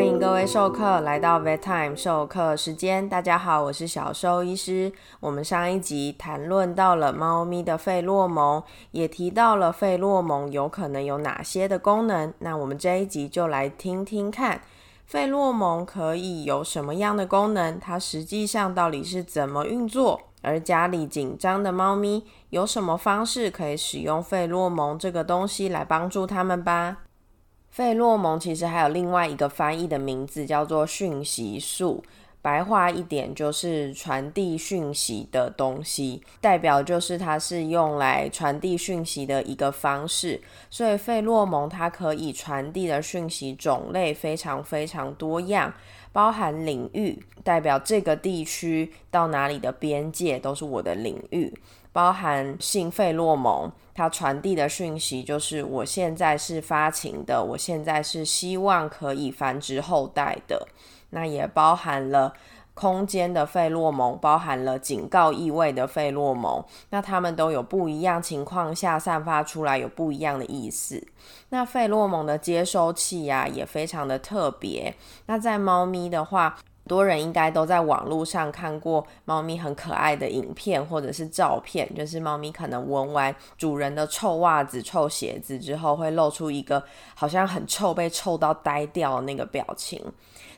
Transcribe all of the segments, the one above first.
欢迎各位授课来到 Vet Time 授课时间。大家好，我是小兽医师。我们上一集谈论到了猫咪的费洛蒙，也提到了费洛蒙有可能有哪些的功能。那我们这一集就来听听看，费洛蒙可以有什么样的功能？它实际上到底是怎么运作？而家里紧张的猫咪有什么方式可以使用费洛蒙这个东西来帮助它们吧？费洛蒙其实还有另外一个翻译的名字，叫做讯息素。白话一点就是传递讯息的东西，代表就是它是用来传递讯息的一个方式。所以费洛蒙它可以传递的讯息种类非常非常多样，包含领域，代表这个地区到哪里的边界都是我的领域。包含性费洛蒙，它传递的讯息就是我现在是发情的，我现在是希望可以繁殖后代的。那也包含了空间的费洛蒙，包含了警告意味的费洛蒙。那它们都有不一样情况下散发出来有不一样的意思。那费洛蒙的接收器呀也非常的特别。那在猫咪的话。多人应该都在网络上看过猫咪很可爱的影片或者是照片，就是猫咪可能闻完主人的臭袜子、臭鞋子之后，会露出一个好像很臭、被臭到呆掉的那个表情。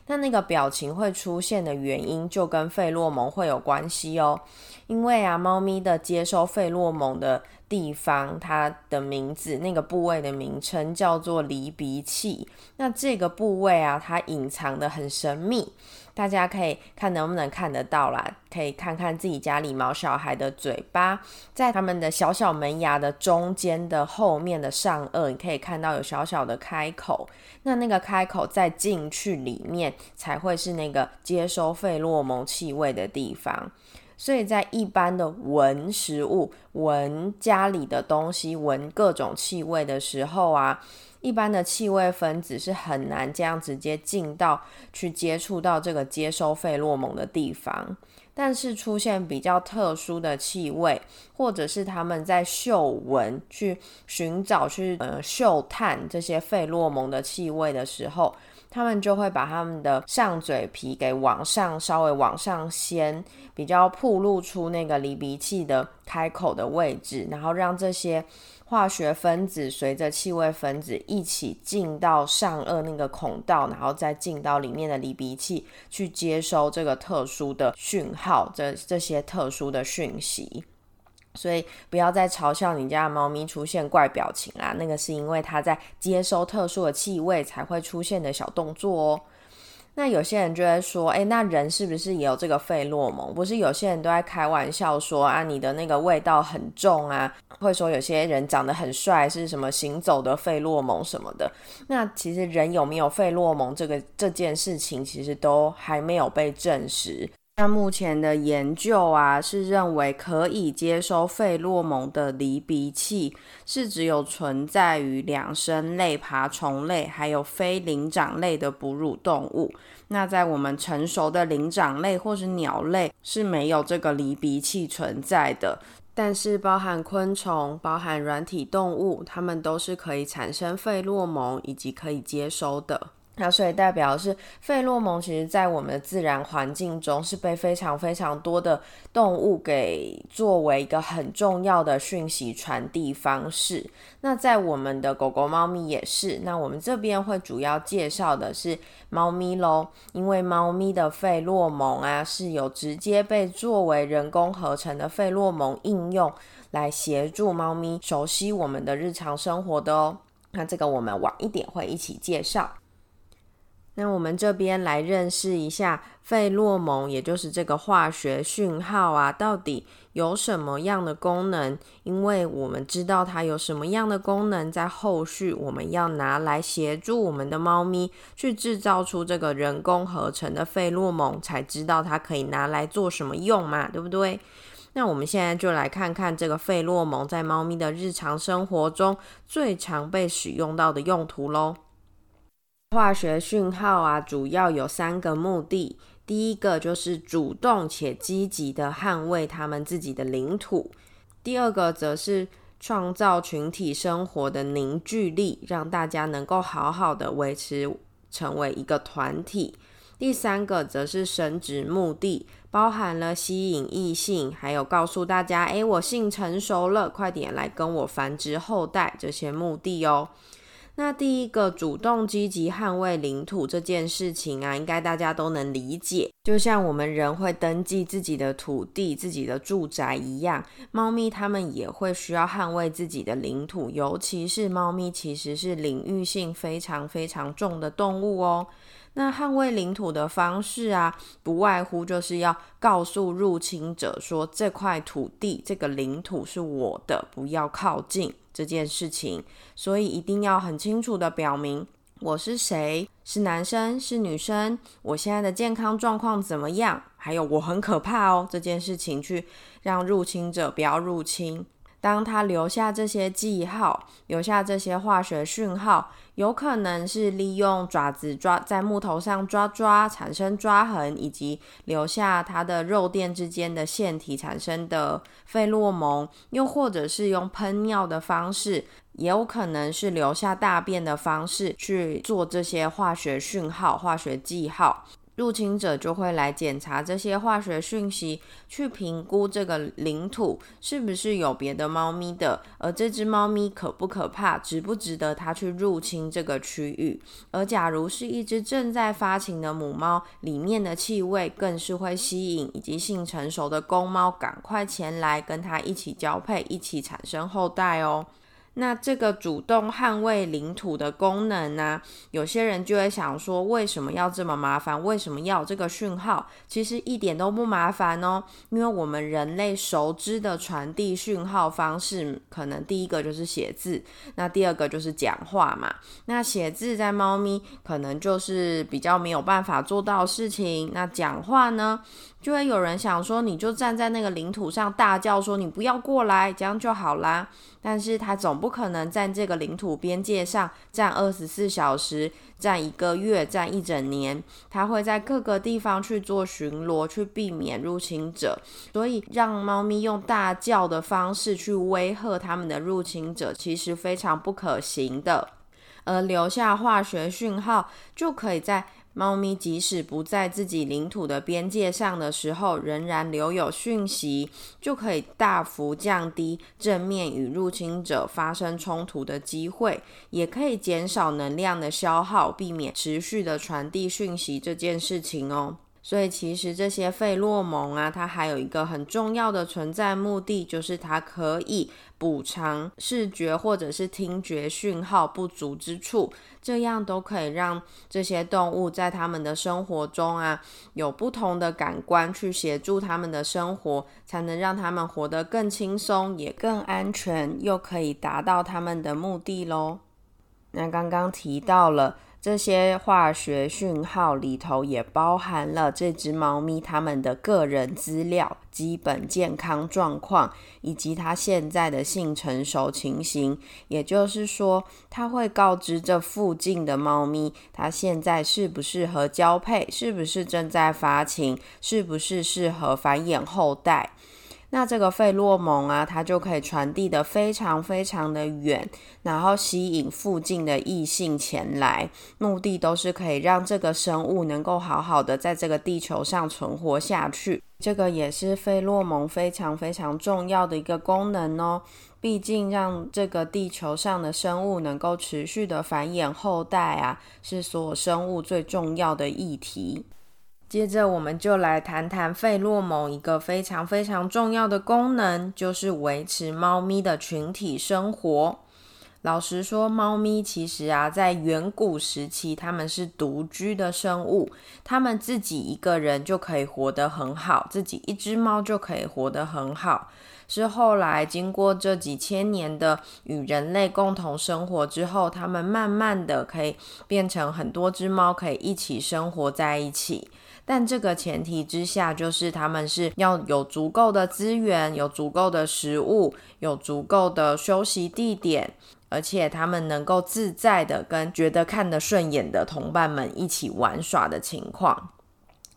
那那个表情会出现的原因，就跟费洛蒙会有关系哦。因为啊，猫咪的接收费洛蒙的地方，它的名字那个部位的名称叫做离鼻器。那这个部位啊，它隐藏的很神秘。大家可以看能不能看得到啦，可以看看自己家里毛小孩的嘴巴，在他们的小小门牙的中间的后面的上颚，你可以看到有小小的开口。那那个开口再进去里面，才会是那个接收费洛蒙气味的地方。所以在一般的闻食物、闻家里的东西、闻各种气味的时候啊。一般的气味分子是很难这样直接进到去接触到这个接收费洛蒙的地方，但是出现比较特殊的气味，或者是他们在嗅闻去寻找去呃嗅探这些费洛蒙的气味的时候，他们就会把他们的上嘴皮给往上稍微往上掀，比较暴露出那个离鼻器的开口的位置，然后让这些。化学分子随着气味分子一起进到上颚那个孔道，然后再进到里面的离鼻器去接收这个特殊的讯号，这这些特殊的讯息。所以不要再嘲笑你家的猫咪出现怪表情啦，那个是因为它在接收特殊的气味才会出现的小动作哦。那有些人就会说，哎，那人是不是也有这个费洛蒙？不是有些人都在开玩笑说啊，你的那个味道很重啊，会说有些人长得很帅，是什么行走的费洛蒙什么的。那其实人有没有费洛蒙这个这件事情，其实都还没有被证实。那目前的研究啊，是认为可以接收费洛蒙的离鼻器是只有存在于两生类、爬虫类还有非灵长类的哺乳动物。那在我们成熟的灵长类或是鸟类是没有这个离鼻器存在的。但是包含昆虫、包含软体动物，它们都是可以产生费洛蒙以及可以接收的。那所以代表是费洛蒙，其实在我们的自然环境中是被非常非常多的动物给作为一个很重要的讯息传递方式。那在我们的狗狗、猫咪也是。那我们这边会主要介绍的是猫咪喽，因为猫咪的费洛蒙啊是有直接被作为人工合成的费洛蒙应用来协助猫咪熟悉我们的日常生活的哦。那这个我们晚一点会一起介绍。那我们这边来认识一下费洛蒙，也就是这个化学讯号啊，到底有什么样的功能？因为我们知道它有什么样的功能，在后续我们要拿来协助我们的猫咪去制造出这个人工合成的费洛蒙，才知道它可以拿来做什么用嘛，对不对？那我们现在就来看看这个费洛蒙在猫咪的日常生活中最常被使用到的用途喽。化学讯号啊，主要有三个目的。第一个就是主动且积极的捍卫他们自己的领土；第二个则是创造群体生活的凝聚力，让大家能够好好的维持成为一个团体。第三个则是生殖目的，包含了吸引异性，还有告诉大家，诶，我性成熟了，快点来跟我繁殖后代这些目的哦。那第一个主动积极捍卫领土这件事情啊，应该大家都能理解。就像我们人会登记自己的土地、自己的住宅一样，猫咪它们也会需要捍卫自己的领土。尤其是猫咪，其实是领域性非常非常重的动物哦。那捍卫领土的方式啊，不外乎就是要告诉入侵者说，这块土地、这个领土是我的，不要靠近这件事情。所以一定要很清楚的表明我是谁，是男生是女生，我现在的健康状况怎么样，还有我很可怕哦这件事情，去让入侵者不要入侵。当他留下这些记号，留下这些化学讯号，有可能是利用爪子抓在木头上抓抓，产生抓痕，以及留下它的肉垫之间的腺体产生的费洛蒙，又或者是用喷尿的方式，也有可能是留下大便的方式去做这些化学讯号、化学记号。入侵者就会来检查这些化学讯息，去评估这个领土是不是有别的猫咪的，而这只猫咪可不可怕，值不值得它去入侵这个区域。而假如是一只正在发情的母猫，里面的气味更是会吸引以及性成熟的公猫赶快前来跟它一起交配，一起产生后代哦。那这个主动捍卫领土的功能呢？有些人就会想说，为什么要这么麻烦？为什么要这个讯号？其实一点都不麻烦哦，因为我们人类熟知的传递讯号方式，可能第一个就是写字，那第二个就是讲话嘛。那写字在猫咪可能就是比较没有办法做到事情，那讲话呢？就会有人想说，你就站在那个领土上大叫说你不要过来，这样就好啦。但是他总不可能在这个领土边界上站二十四小时，站一个月，站一整年。他会在各个地方去做巡逻，去避免入侵者。所以让猫咪用大叫的方式去威吓他们的入侵者，其实非常不可行的。而留下化学讯号，就可以在。猫咪即使不在自己领土的边界上的时候，仍然留有讯息，就可以大幅降低正面与入侵者发生冲突的机会，也可以减少能量的消耗，避免持续的传递讯息这件事情哦。所以其实这些费洛蒙啊，它还有一个很重要的存在目的，就是它可以补偿视觉或者是听觉讯号不足之处，这样都可以让这些动物在他们的生活中啊，有不同的感官去协助他们的生活，才能让他们活得更轻松，也更安全，又可以达到他们的目的喽。那刚刚提到了。这些化学讯号里头也包含了这只猫咪它们的个人资料、基本健康状况以及它现在的性成熟情形。也就是说，它会告知这附近的猫咪，它现在适不适合交配，是不是正在发情，是不是适合繁衍后代。那这个费洛蒙啊，它就可以传递的非常非常的远，然后吸引附近的异性前来，目的都是可以让这个生物能够好好的在这个地球上存活下去。这个也是费洛蒙非常非常重要的一个功能哦。毕竟让这个地球上的生物能够持续的繁衍后代啊，是所有生物最重要的议题。接着，我们就来谈谈费洛蒙一个非常非常重要的功能，就是维持猫咪的群体生活。老实说，猫咪其实啊，在远古时期，它们是独居的生物，它们自己一个人就可以活得很好，自己一只猫就可以活得很好。是后来经过这几千年的与人类共同生活之后，它们慢慢的可以变成很多只猫可以一起生活在一起。但这个前提之下，就是他们是要有足够的资源，有足够的食物，有足够的休息地点，而且他们能够自在的跟觉得看得顺眼的同伴们一起玩耍的情况。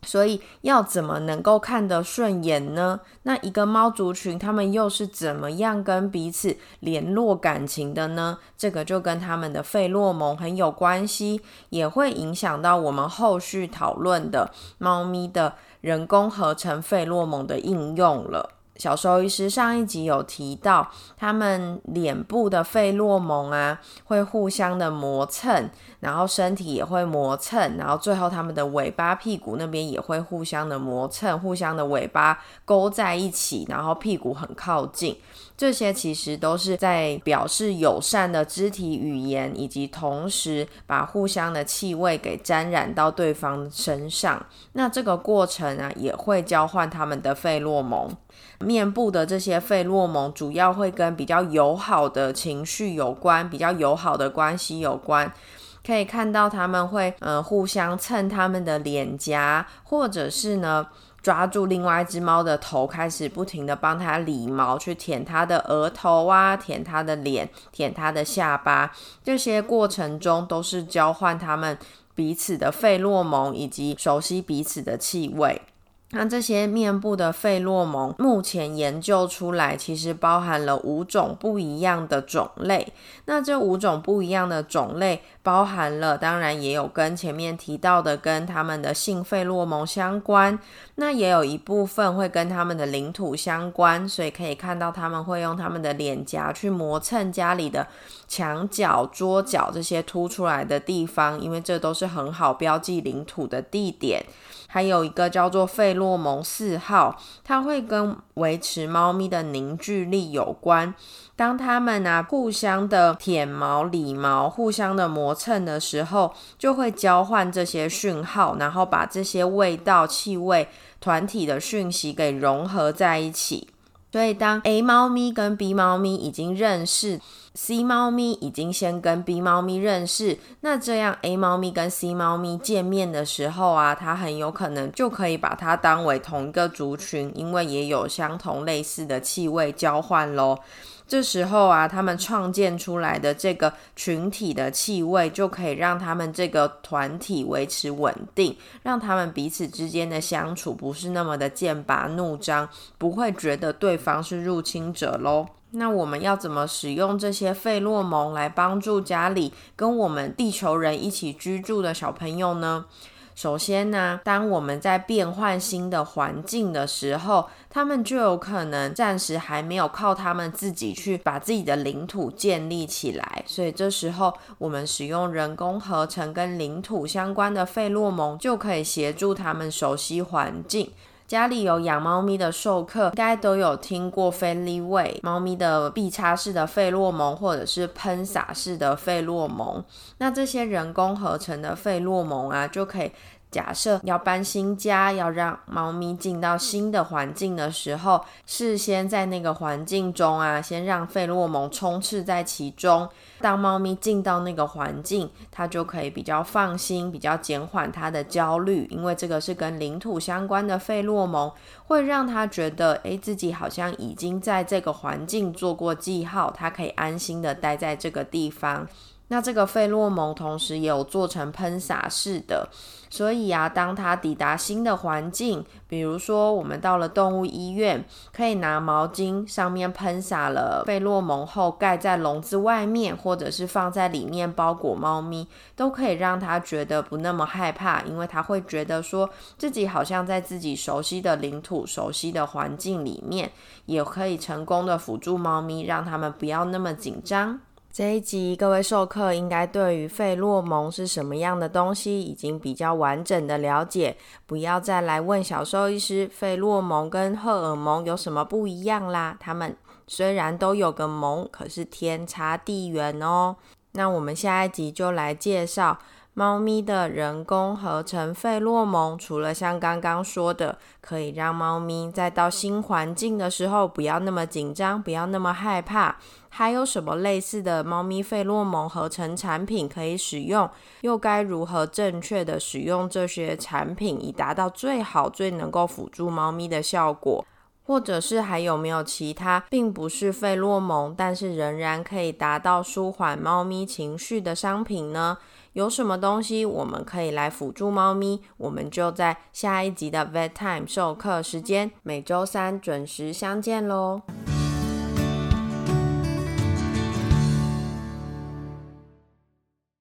所以要怎么能够看得顺眼呢？那一个猫族群，它们又是怎么样跟彼此联络感情的呢？这个就跟它们的费洛蒙很有关系，也会影响到我们后续讨论的猫咪的人工合成费洛蒙的应用了。小兽医师上一集有提到，他们脸部的费洛蒙啊，会互相的磨蹭，然后身体也会磨蹭，然后最后他们的尾巴、屁股那边也会互相的磨蹭，互相的尾巴勾在一起，然后屁股很靠近。这些其实都是在表示友善的肢体语言，以及同时把互相的气味给沾染到对方身上。那这个过程啊，也会交换他们的费洛蒙。面部的这些费洛蒙主要会跟比较友好的情绪有关，比较友好的关系有关。可以看到他们会呃互相蹭他们的脸颊，或者是呢。抓住另外一只猫的头，开始不停的帮它理毛，去舔它的额头啊，舔它的脸，舔它的下巴。这些过程中都是交换它们彼此的费洛蒙，以及熟悉彼此的气味。那这些面部的费洛蒙，目前研究出来，其实包含了五种不一样的种类。那这五种不一样的种类，包含了，当然也有跟前面提到的，跟他们的性费洛蒙相关。那也有一部分会跟他们的领土相关，所以可以看到他们会用他们的脸颊去磨蹭家里的墙角、桌角这些凸出来的地方，因为这都是很好标记领土的地点。还有一个叫做费洛蒙四号，它会跟维持猫咪的凝聚力有关。当它们啊互相的舔毛、理毛、互相的磨蹭的时候，就会交换这些讯号，然后把这些味道、气味、团体的讯息给融合在一起。所以，当 A 猫咪跟 B 猫咪已经认识。C 猫咪已经先跟 B 猫咪认识，那这样 A 猫咪跟 C 猫咪见面的时候啊，它很有可能就可以把它当为同一个族群，因为也有相同类似的气味交换喽。这时候啊，他们创建出来的这个群体的气味，就可以让他们这个团体维持稳定，让他们彼此之间的相处不是那么的剑拔弩张，不会觉得对方是入侵者喽。那我们要怎么使用这些费洛蒙来帮助家里跟我们地球人一起居住的小朋友呢？首先呢，当我们在变换新的环境的时候，他们就有可能暂时还没有靠他们自己去把自己的领土建立起来，所以这时候我们使用人工合成跟领土相关的费洛蒙，就可以协助他们熟悉环境。家里有养猫咪的授课，应该都有听过 f a l y Way 猫咪的必插式的费洛蒙，或者是喷洒式的费洛蒙。那这些人工合成的费洛蒙啊，就可以。假设要搬新家，要让猫咪进到新的环境的时候，事先在那个环境中啊，先让费洛蒙充斥在其中。当猫咪进到那个环境，它就可以比较放心，比较减缓它的焦虑，因为这个是跟领土相关的费洛蒙，会让它觉得，诶，自己好像已经在这个环境做过记号，它可以安心的待在这个地方。那这个费洛蒙同时也有做成喷洒式的，所以啊，当它抵达新的环境，比如说我们到了动物医院，可以拿毛巾上面喷洒了费洛蒙后，盖在笼子外面，或者是放在里面包裹猫咪，都可以让它觉得不那么害怕，因为它会觉得说自己好像在自己熟悉的领土、熟悉的环境里面，也可以成功的辅助猫咪，让它们不要那么紧张。这一集各位授课应该对于费洛蒙是什么样的东西已经比较完整的了解，不要再来问小兽医师费洛蒙跟荷尔蒙有什么不一样啦。他们虽然都有个蒙，可是天差地远哦。那我们下一集就来介绍。猫咪的人工合成费洛蒙，除了像刚刚说的，可以让猫咪在到新环境的时候不要那么紧张，不要那么害怕，还有什么类似的猫咪费洛蒙合成产品可以使用？又该如何正确的使用这些产品，以达到最好、最能够辅助猫咪的效果？或者是还有没有其他并不是费洛蒙，但是仍然可以达到舒缓猫咪情绪的商品呢？有什么东西我们可以来辅助猫咪？我们就在下一集的 Vet Time 授课时间，每周三准时相见喽。